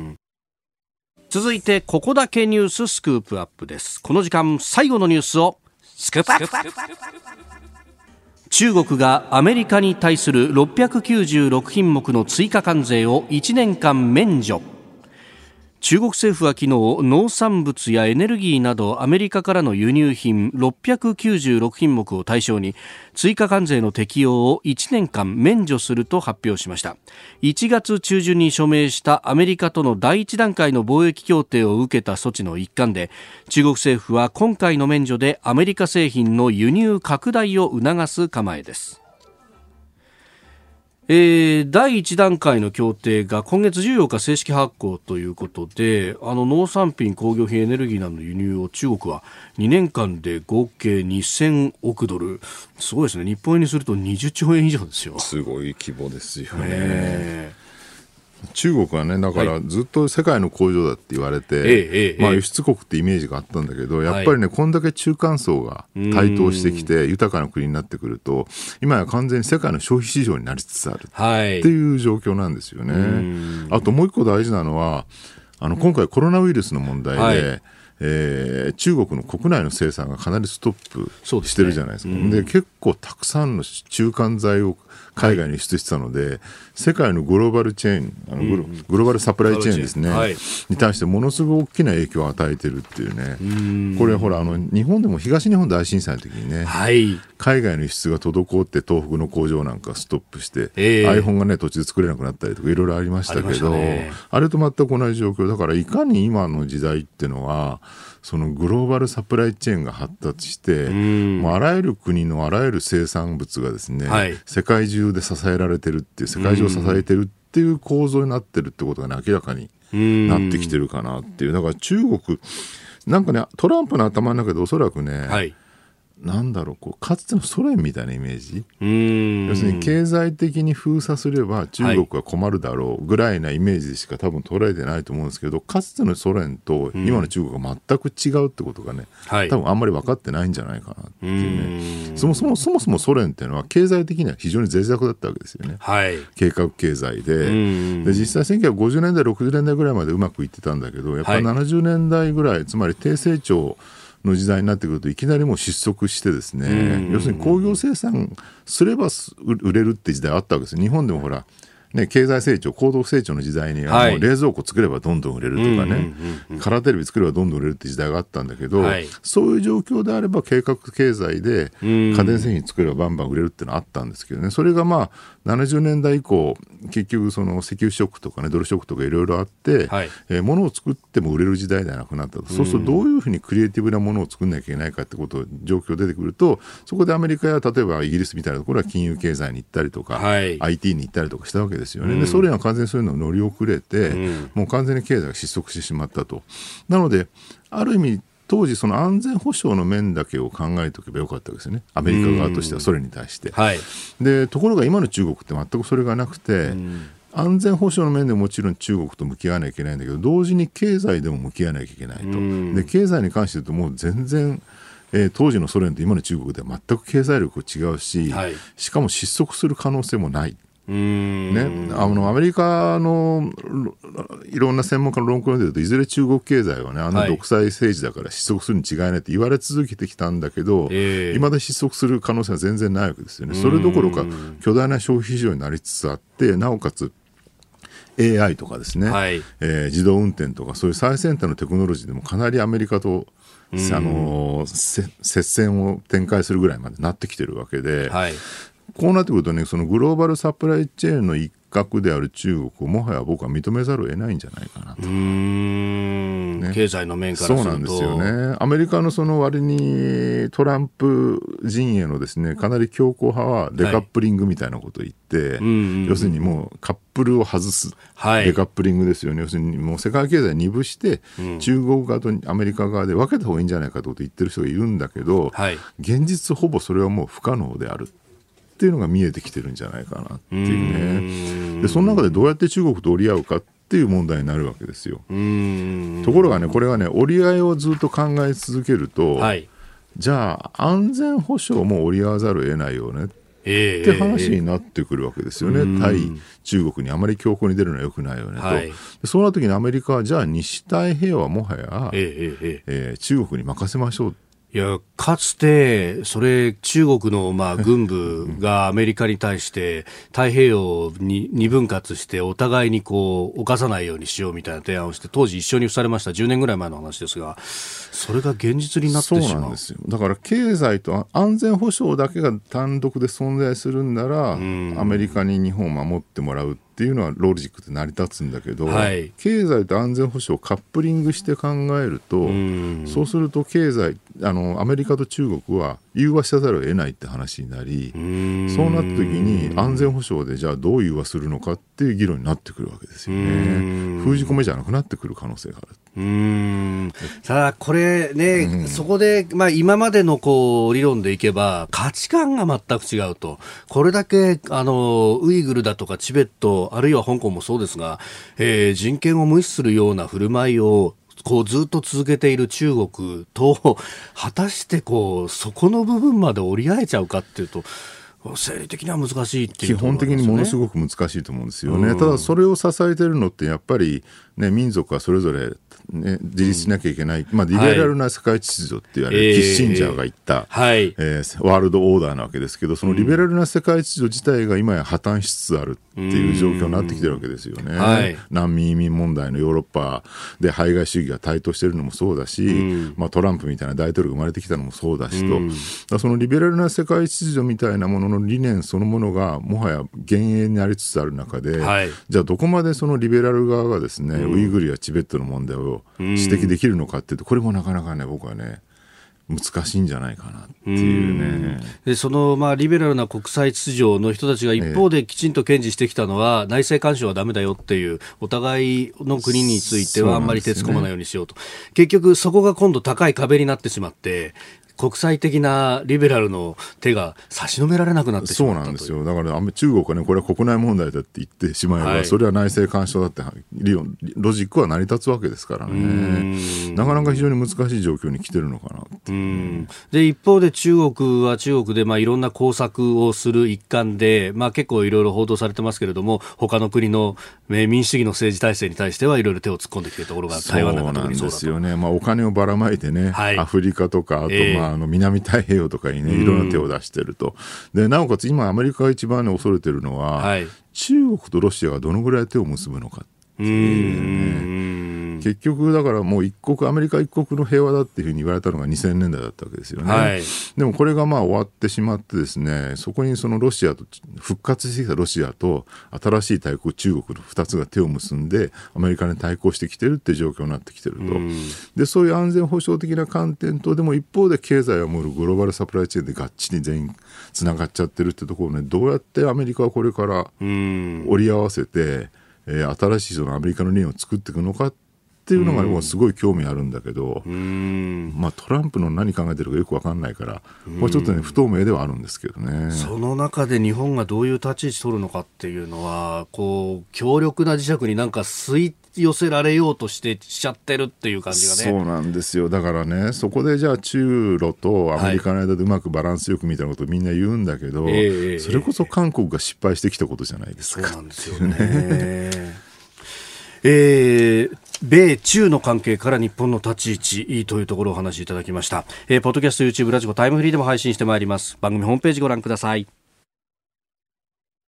続いて、ここだけニューススクープアップです。この時間、最後のニュースを、スクープアップ中国がアメリカに対する696品目の追加関税を1年間免除。中国政府は昨日農産物やエネルギーなどアメリカからの輸入品696品目を対象に追加関税の適用を1年間免除すると発表しました。1月中旬に署名したアメリカとの第1段階の貿易協定を受けた措置の一環で中国政府は今回の免除でアメリカ製品の輸入拡大を促す構えです。えー、第1段階の協定が今月14日正式発行ということであの農産品、工業品、エネルギーなどの輸入を中国は2年間で合計2000億ドル。すごいですね。日本円にすると20兆円以上ですよ。すごい規模ですよね。中国はね、だからずっと世界の工場だって言われて、はい、まあ、輸出国ってイメージがあったんだけど、やっぱりね、こんだけ中間層が台頭してきて、豊かな国になってくると、今や完全に世界の消費市場になりつつあるっていう状況なんですよね。あともう一個大事なのは、あの今回、コロナウイルスの問題で、はいえー、中国の国内の生産がかなりストップしてるじゃないですか。で、ねうん、結構たくさんの中間材を海外に輸出してたので、はい、世界のグローバルチェーンあのグロ、うん、グローバルサプライチェーンですね、はい、に対してものすごく大きな影響を与えてるっていうね、これほらあの、日本でも東日本大震災の時にね、はい、海外の輸出が滞って東北の工場なんかストップして、えー、iPhone がね、途中で作れなくなったりとかいろいろありましたけど、あね、あれと全く同じ状況。だから、いかに今の時代っていうのは、そのグローバルサプライチェーンが発達して、もうあらゆる国のあらゆる生産物がですね、はい、世界中で支えられてるっていう、世界中を支えてるっていう構造になってるってことが、ね、明らかになってきてるかなっていう。だから中国、なんかね、トランプの頭の中でおそらくね、はいなんだろうこうかつてのソ連みたいなイメージ？要するに経済的に封鎖すれば中国は困るだろうぐらいなイメージでしか多分捉えてないと思うんですけどかつてのソ連と今の中国が全く違うってことがね、多分あんまり分かってないんじゃないかなっていうね。そもそもそもそもソ連っていうのは経済的には非常に脆弱だったわけですよね、はい、計画経済で。で実際1950年代60年代ぐらいまでうまくいってたんだけどやっぱり70年代ぐらいつまり低成長の時代になってくるといきなりもう失速してですね、要するに工業生産すれば売れるって時代あったわけです。日本でもほらね、経済成長、高度成長の時代には、もう冷蔵庫作ればどんどん売れるとかね、カラーテレビ作ればどんどん売れるって時代があったんだけど、はい、そういう状況であれば計画経済で家電製品作ればバンバン売れるっていうのはあったんですけどね、それがまあ、70年代以降、結局、その石油ショックとかね、ドルショックとかいろいろあって、はい、えー、物を作っても売れる時代ではなくなったと、そうするとどういうふうにクリエイティブなものを作んなきゃいけないかってこと、状況出てくると、そこでアメリカや例えばイギリスみたいなところは金融経済に行ったりとか、はい、IT に行ったりとかしたわけですよね。でソ連は完全にそういうのを乗り遅れて、うん、もう完全に経済が失速してしまったと。なので、ある意味、当時、その安全保障の面だけを考えておけばよかったわけですよね、アメリカ側としては、ソ連に対して、はい、で。ところが今の中国って全くそれがなくて、安全保障の面でもちろん中国と向き合わなきゃいけないんだけど、同時に経済でも向き合わなきゃいけないと。で経済に関して言うと、もう全然、えー、当時のソ連と今の中国では全く経済力違うし、はい、しかも失速する可能性もない。ね、あのアメリカのいろんな専門家の論考を読んでるといずれ中国経済はねあの独裁政治だから失速するに違いないって言われ続けてきたんだけど、い、ま、だ失速する可能性は全然ないわけですよね。それどころか巨大な消費市場になりつつあってなおかつ AI とかですね、はい。えー自動運転とかそういう最先端のテクノロジーでもかなりアメリカと、あの接戦を展開するぐらいまでなってきてるわけで、はい。こうなってくるとねそのグローバルサプライチェーンの一角である中国をもはや僕は認めざるを得ないんじゃないかなと。うーん、経済の面からすると。そうなんですよね。アメリカのその割にトランプ陣営のですね、かなり強硬派はデカップリングみたいなことを言って、んうん要するにもうカップルを外す、はいデカップリングですよね。要するにもう世界経済二分して、中国側とアメリカ側で分けた方がいいんじゃないかと言ってる人がいるんだけど、はい現実ほぼそれはもう不可能である。っていうのが見えてきてるんじゃないかなっていうね。で、その中でどうやって中国と折り合うかっていう問題になるわけですよ。ところがね、これがね、折り合いをずっと考え続けると、はい。じゃあ、安全保障も折り合わざるを得ないよね。っえ。えて話になってくるわけですよね、対中国にあまり強硬に出るのはよくないよねと、はい。でそうなった時にアメリカは、じゃあ、西太平洋はもはや、ええええええ。えー中国に任せましょういや、かつて、それ、中国の、まあ、軍部がアメリカに対して、太平洋に二分割して、お互いにこう、犯さないようにしようみたいな提案をして、当時一緒に付されました。10年ぐらい前の話ですが、それが現実になってしまう。そうなんですよだから経済と安全保障だけが単独で存在するんなら、アメリカに日本を守ってもらうっていうのはロジックで成り立つんだけど、はい経済と安全保障をカップリングして考えると、そうすると経済あのアメリカと中国は融和せざるを得ないって話になり、そうなった時に安全保障でじゃあどう融和するのかっていう議論になってくるわけですよね。封じ込めじゃなくなってくる可能性がある。うーん。ただ、これね、そこで、まあ、今までのこう理論でいけば、価値観が全く違うと、これだけあのウイグルだとかチベット、あるいは香港もそうですが、えー人権を無視するような振る舞いを、こうずっと続けている中国と、果たしてこうそこの部分まで折り合えちゃうかっていうと、生理的には難しいってい基本的にものすごごく難しいと思うんですよね。ただそれを支えてるのってやっぱり、ね、民族はそれぞれ、ね、自立しなきゃいけない、まあ、リベラルな世界秩序って言われる、ええキッシンジャーが言った、はい。えーワールドオーダーなわけですけど、そのリベラルな世界秩序自体が今や破綻しつつあるっていう状況になってきてるわけですよね。はい。難民移民問題のヨーロッパで排外主義が台頭してるのもそうだし、まあ、トランプみたいな大統領が生まれてきたのもそうだしと、だからそのリベラルな世界秩序みたいなものの理念そのものがもはや幻影になりつつある中で、はい。じゃあどこまでそのリベラル側がですね、ウイグルやチベットの問題を指摘できるのかっていうとこれもなかなかね僕はね難しいんじゃないかなっていうね。でその、まあ、リベラルな国際秩序の人たちが一方できちんと堅持してきたのは、内政干渉はダメだよっていう、お互いの国についてはあんまり手つこまないようにしようと。結局、そこが今度高い壁になってしまって、国際的なリベラルの手が差し伸べられなくなってしそうまったとなんですよ。だから、あんま中国はね、これは国内問題だって言ってしまえば、はいそれは内政干渉だって理論、ロジックは成り立つわけですからね。なかなか非常に難しい状況に来てるのかなで一方で中国は中国で、まあ、いろんな工作をする一環で、まあ、結構いろいろ報道されてますけれども他の国のえー民主主義の政治体制に対してはいろいろ手を突っ込んできているところが台湾なんかそうなんで。すよね。まあ、お金をばらまいてね、はいアフリカとか、あと、ええまあ、あの、南太平洋とかにね、いろんな手を出してると。で、なおかつ今、アメリカが一番ね、恐れてるのは、はい中国とロシアがどのぐらい手を結ぶのか。うーん結局、だからもう一国、アメリカ一国の平和だっていうふうに言われたのが2000年代だったわけですよね。はいでもこれがまあ終わってしまってですね、そこにそのロシアと、復活してきたロシアと新しい大国中国の2つが手を結んで、アメリカに対抗してきてるっていう状況になってきてると。で、そういう安全保障的な観点と、でも一方で経済を守るグローバルサプライチェーンでがっちり全員つながっちゃってるってところをね、どうやってアメリカはこれからうん折り合わせて、えー新しいそのアメリカの理念を作っていくのかっていうのが、もうすごい興味あるんだけど、うん。まあ、トランプの何考えてるかよく分かんないから、これちょっとね、不透明ではあるんですけどね。その中で日本がどういう立ち位置取るのかっていうのはこう強力な磁石になんか吸い寄せられようとしてしちゃってるっていう感じがね。そうなんですよだからね、そこでじゃあ、中ロとアメリカの間でうまくバランスよくみたいなことをみんな言うんだけど、ええそれこそ韓国が失敗してきたことじゃないですか。そうなんですよね。えー米中の関係から日本の立ち位置というところをお話しいただきました。えーポッドキャスト、YouTube、ラジコ、タイムフリーでも配信してまいります。番組ホームページご覧ください。